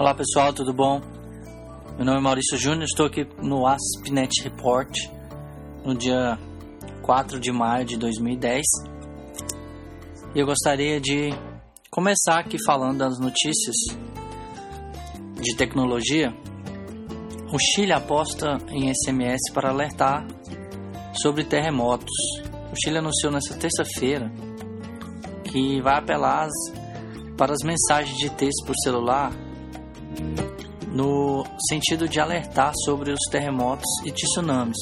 Olá pessoal, tudo bom? Meu nome é Maurício Júnior, estou aqui no AspNet Report no dia 4 de maio de 2010 e eu gostaria de começar aqui falando das notícias de tecnologia. O Chile aposta em SMS para alertar sobre terremotos. O Chile anunciou nesta terça-feira que vai apelar para as mensagens de texto por celular no sentido de alertar sobre os terremotos e tsunamis,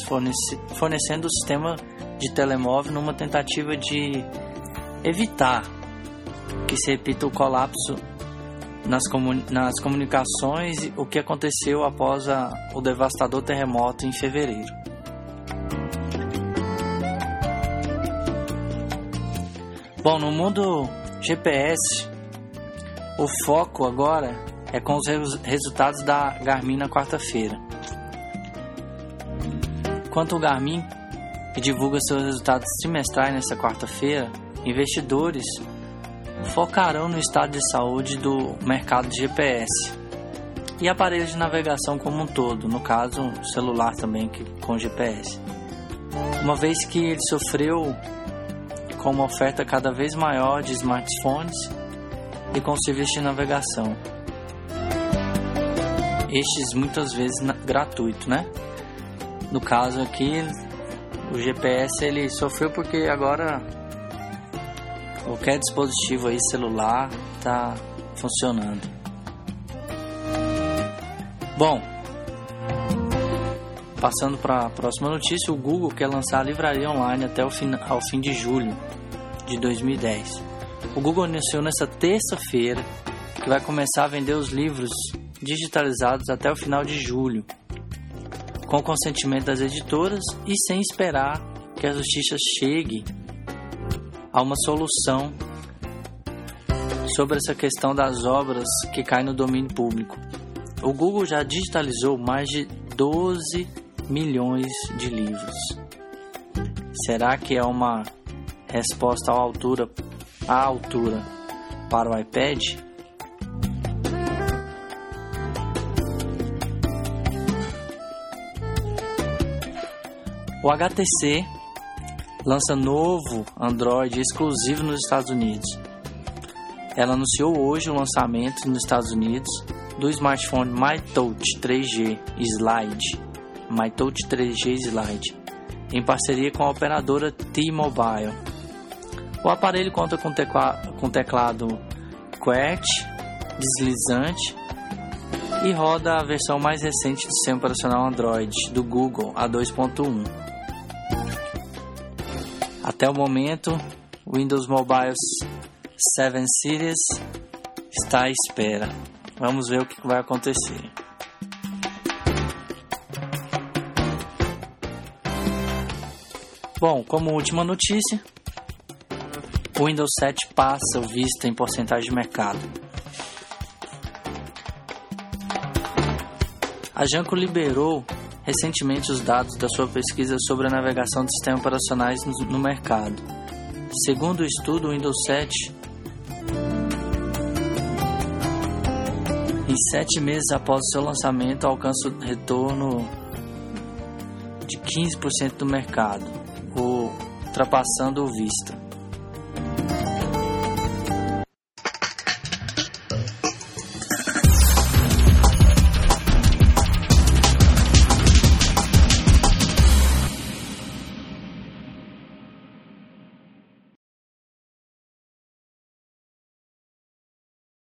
fornecendo o sistema de telemóvel numa tentativa de evitar que se repita o colapso nas, comuni nas comunicações o que aconteceu após a, o devastador terremoto em fevereiro. Bom, no mundo GPS, o foco agora é com os resultados da Garmin na quarta-feira. Quanto ao Garmin, divulga seus resultados trimestrais nesta quarta-feira, investidores focarão no estado de saúde do mercado de GPS e aparelhos de navegação como um todo, no caso, celular também que, com GPS. Uma vez que ele sofreu com uma oferta cada vez maior de smartphones e com serviços de navegação estes muitas vezes gratuito, né? No caso aqui, o GPS ele sofreu porque agora qualquer dispositivo aí celular está funcionando. Bom, passando para a próxima notícia, o Google quer lançar a livraria online até o fim, ao fim de julho de 2010. O Google anunciou nesta terça-feira que vai começar a vender os livros digitalizados até o final de julho, com consentimento das editoras e sem esperar que a justiça chegue a uma solução sobre essa questão das obras que caem no domínio público. O Google já digitalizou mais de 12 milhões de livros. Será que é uma resposta à altura, à altura para o iPad? O HTC lança novo Android exclusivo nos Estados Unidos. Ela anunciou hoje o lançamento nos Estados Unidos do smartphone MyTouch 3G Slide, MyTouch 3G Slide, em parceria com a operadora T-Mobile. O aparelho conta com, tecla com teclado QWERTY deslizante e roda a versão mais recente do sistema operacional Android do Google, a 2.1. Até o momento, Windows Mobile 7 Series está à espera. Vamos ver o que vai acontecer. Bom, como última notícia, o Windows 7 passa o Vista em porcentagem de mercado. A Janko liberou recentemente os dados da sua pesquisa sobre a navegação de sistemas operacionais no mercado. Segundo o estudo, o Windows 7 em sete meses após o seu lançamento alcança o retorno de 15% do mercado, ultrapassando o Vista.